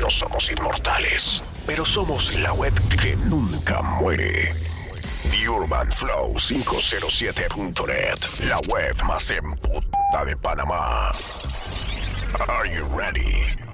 No somos inmortales, pero somos la web que nunca muere. The Urban Flow 507.net, la web más emputada de Panamá. Are you ready?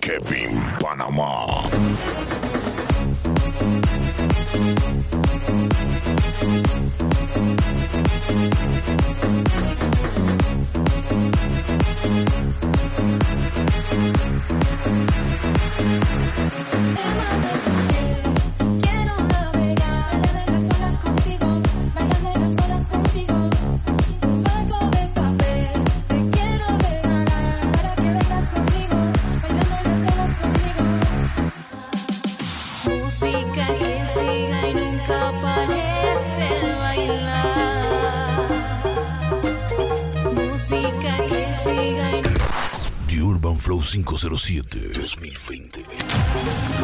Kevin Panamá. 0507 2020.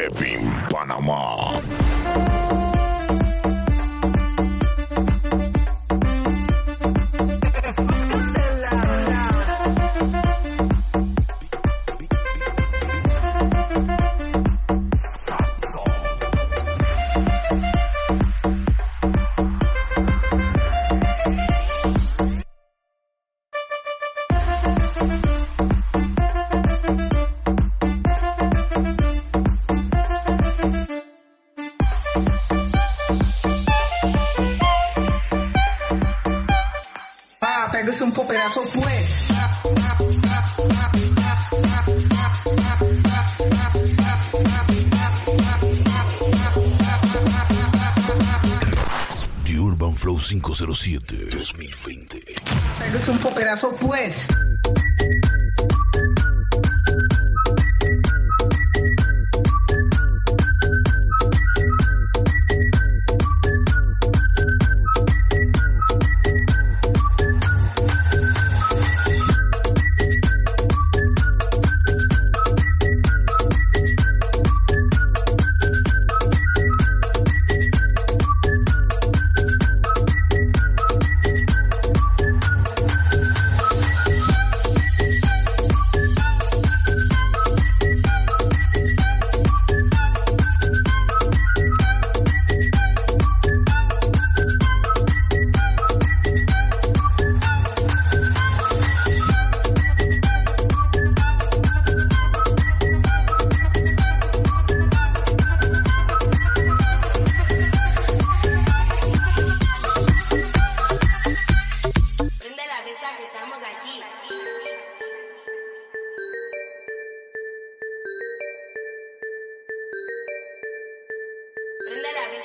Kevin Panamá.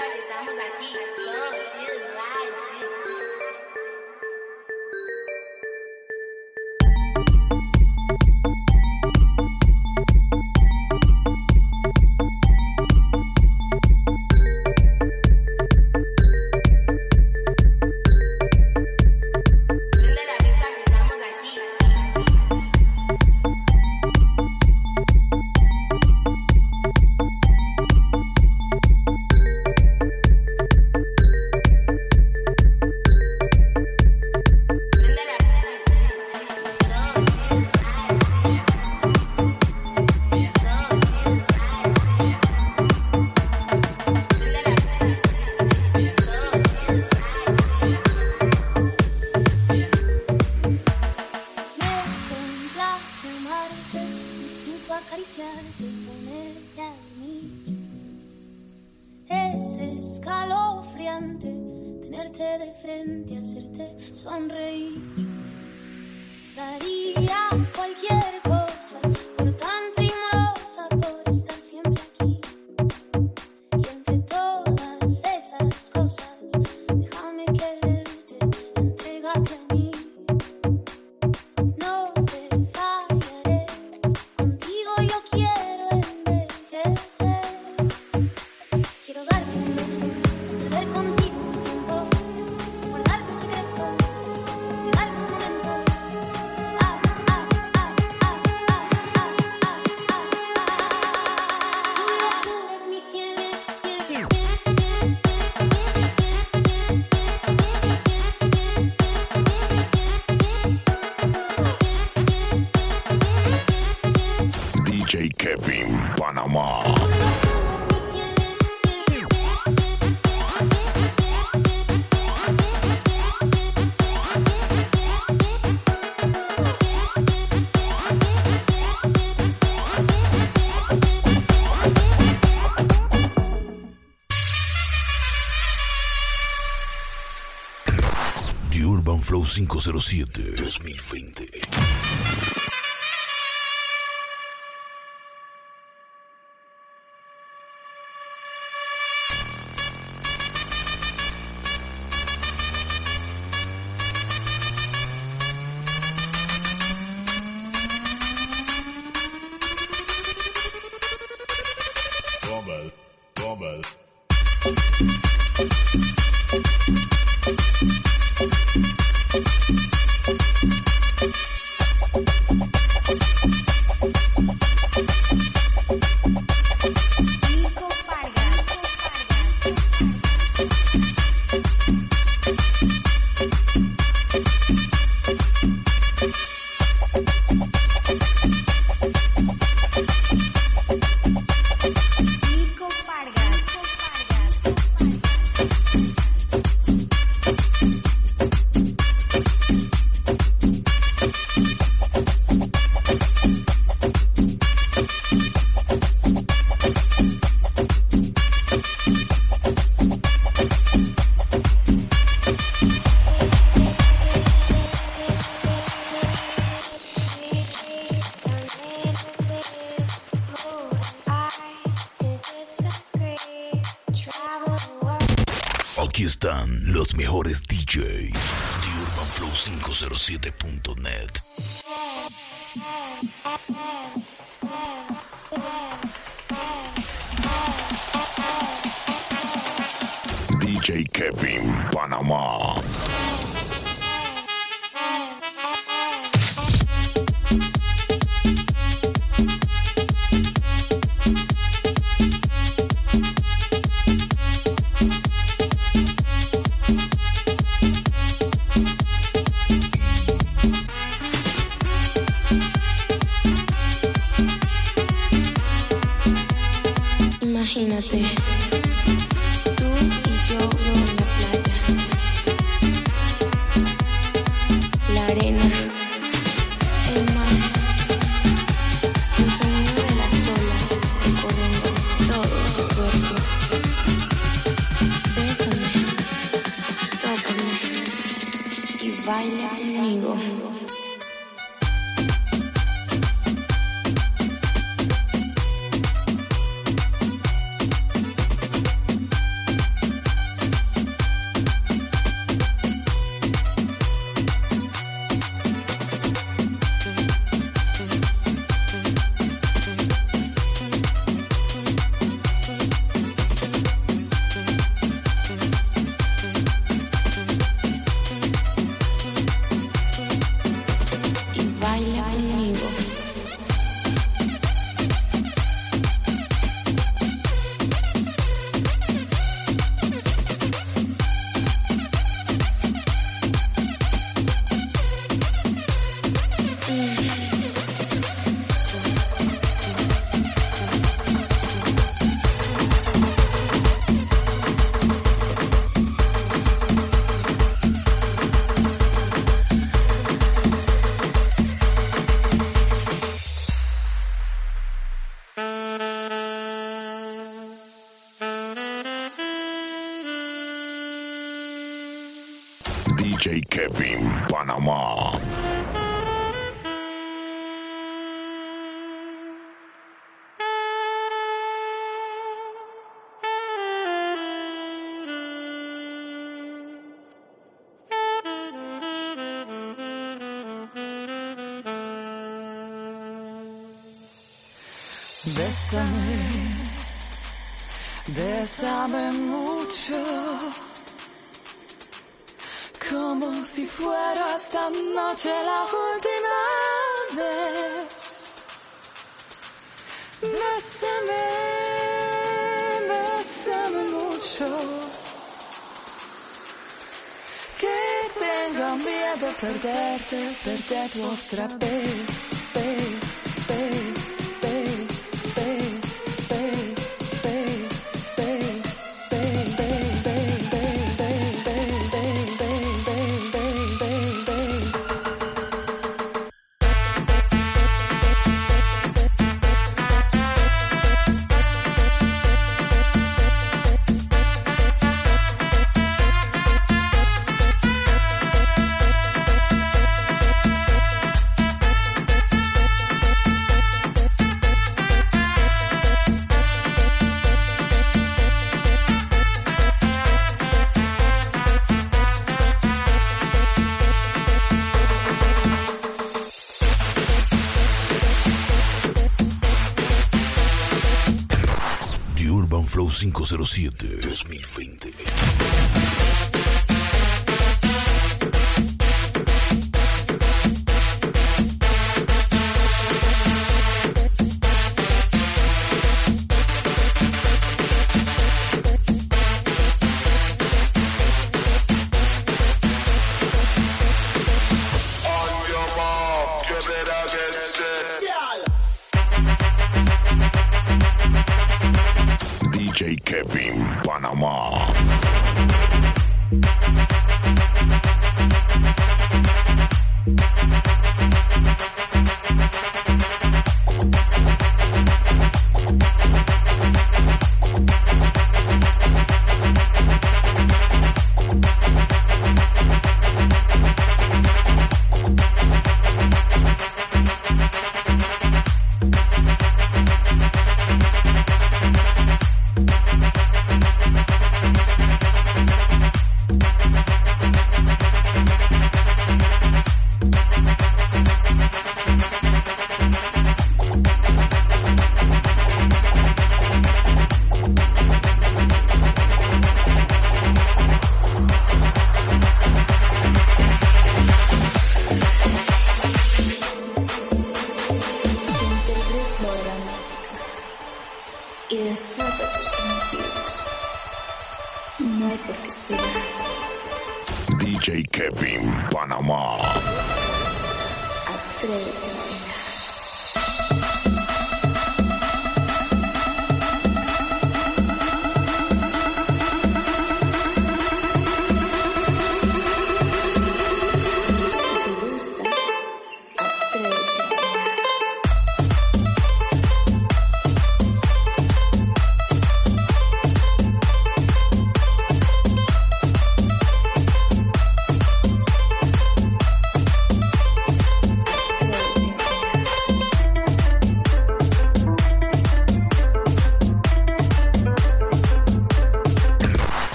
só estamos aqui, sou Gilade. cerca. Es escalofriante tenerte de frente, hacerte sonreír. Daría cualquier cosa. programa. The Urban Flow 507 2020. www.radiomaria.net. DJ Kevin Panamá. DJ Kevin Panamá. Lovecraft 207-2020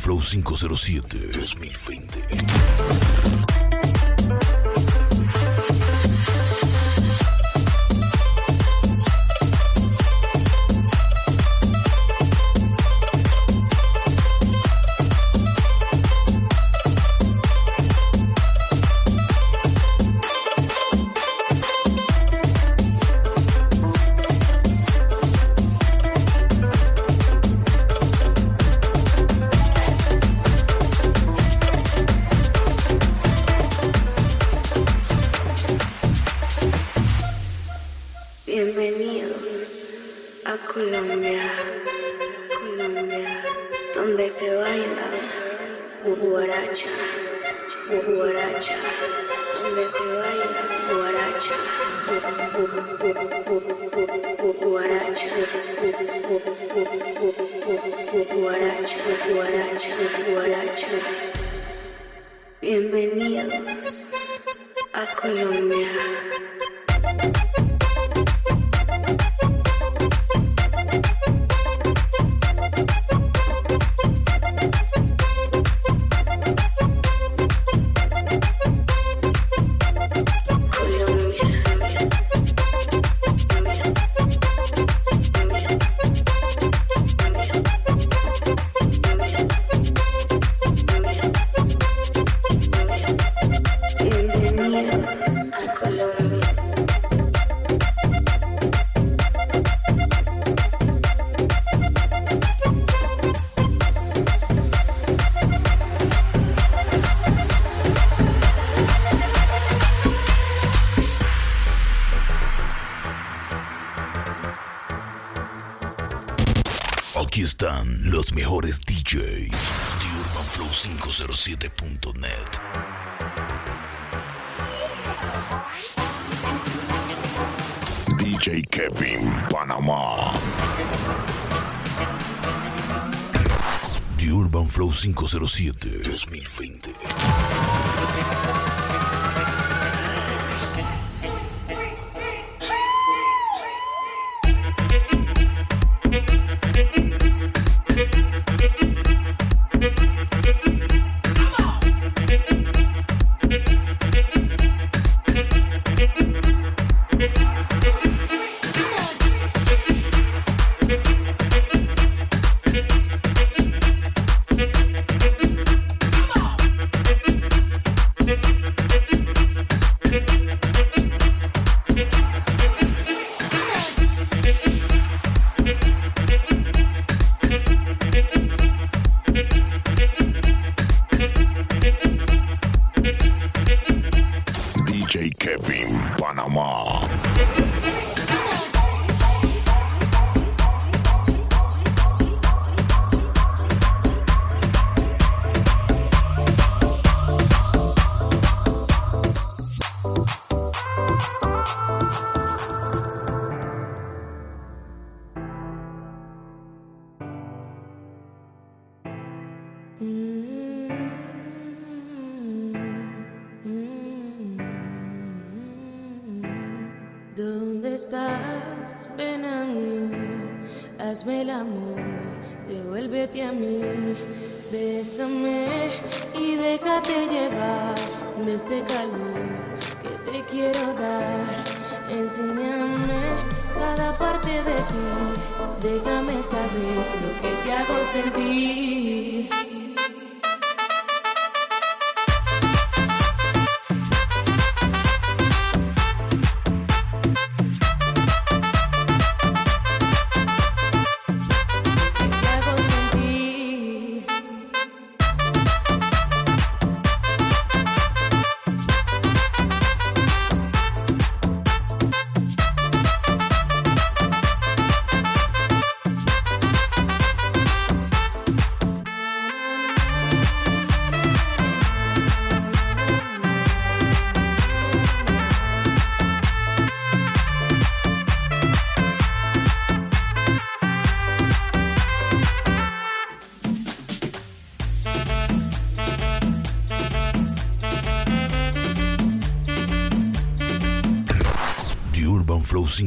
Flow 507 2020. guaracha, guaracha, Bienvenidos a Colombia. DJs. TheUrbanFlow507.net. DJ Kevin Panamá. The Urban Flow 507 2020. Come on.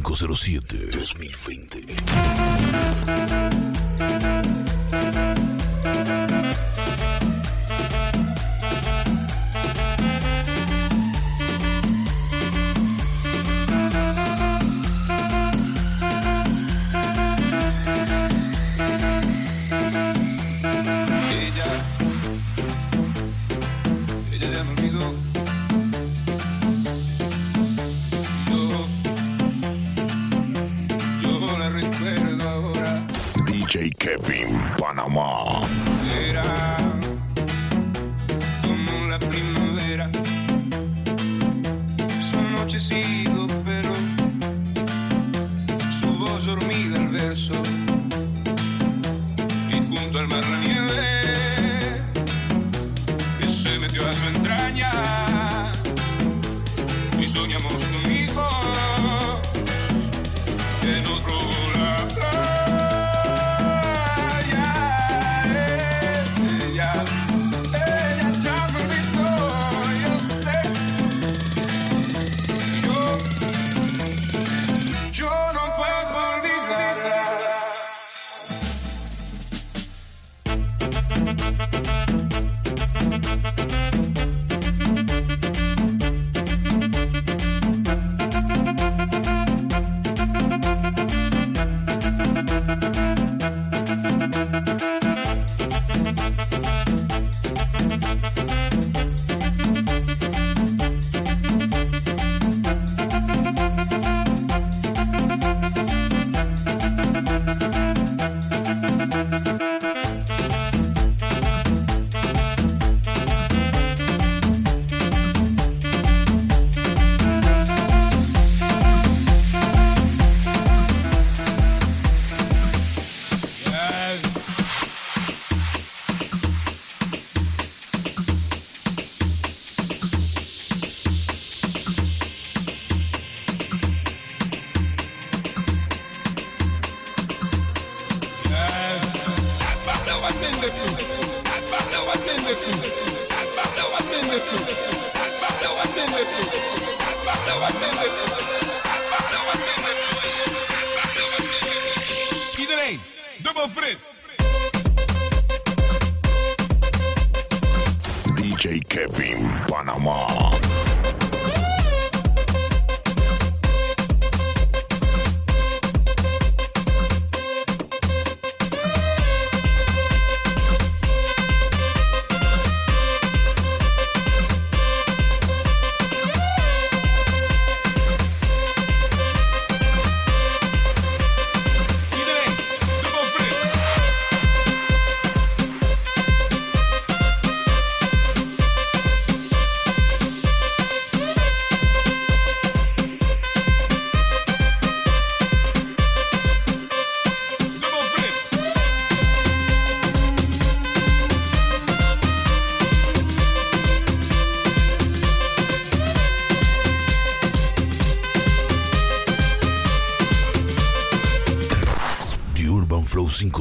507-2020.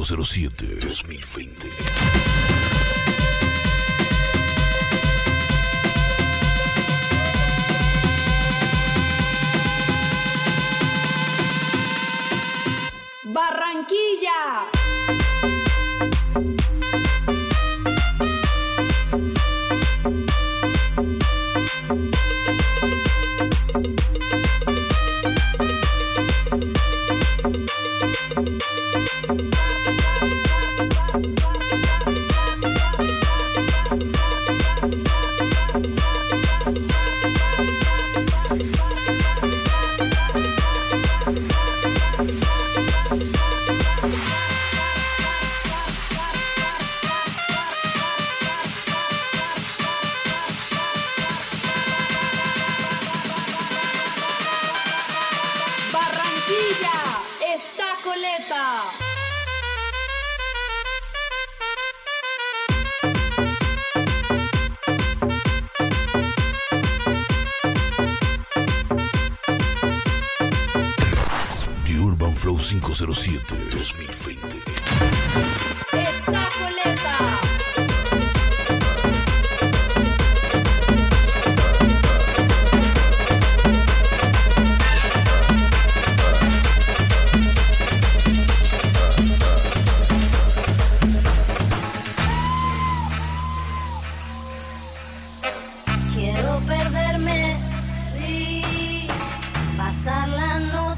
507 2020.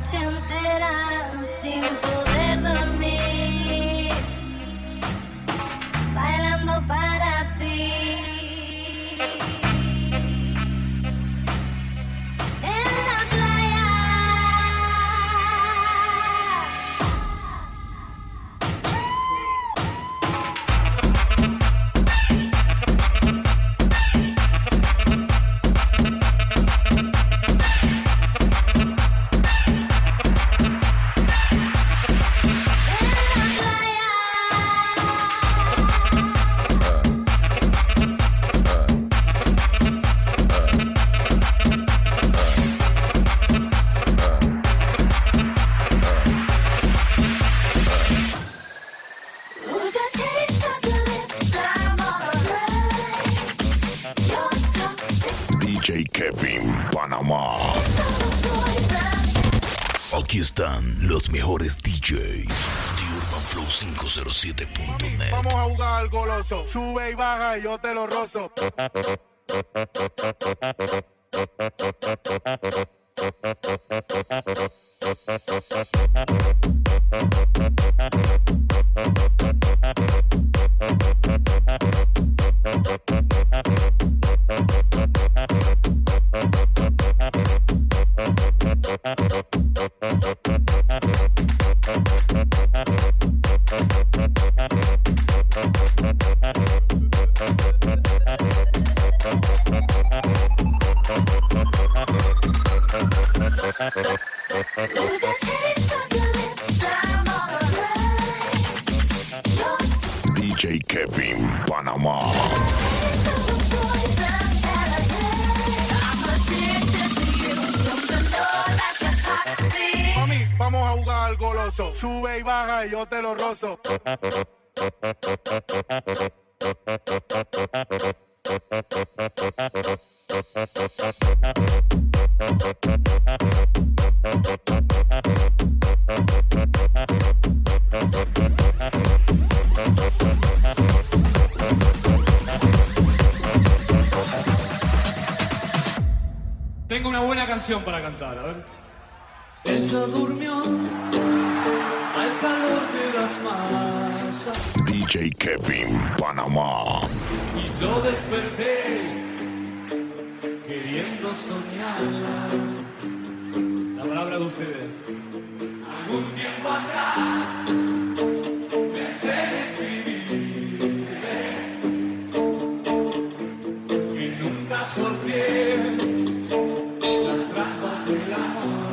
想。DJ Kevin Panamá. Aquí están los mejores DJs. Flow507.net. Vamos a jugar al goloso. Sube y baja y yo te lo rozo. DJ Kevin Panama. mal goloso. Sube y baja y yo te lo rozo. Tengo una buena canción para cantar, a ver. Ella durmió al calor de las masas DJ Kevin Panamá. y yo desperté queriendo soñarla. La palabra de ustedes. Algún tiempo atrás pensé en escribirle que nunca sorteé las trampas del amor.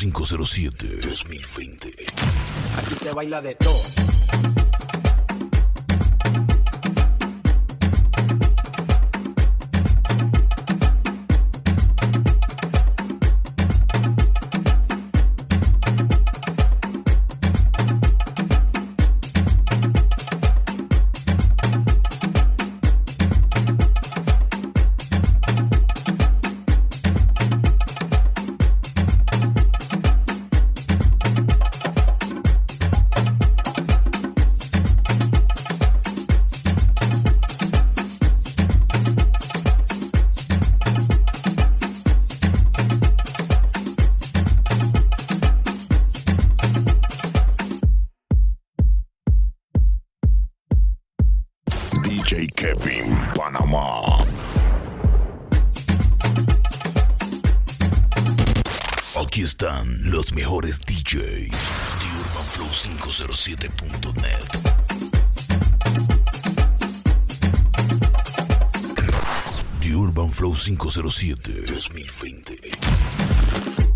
507-2020. Aquí se baila de todo flow507.net. The Urban Flow 507 2020.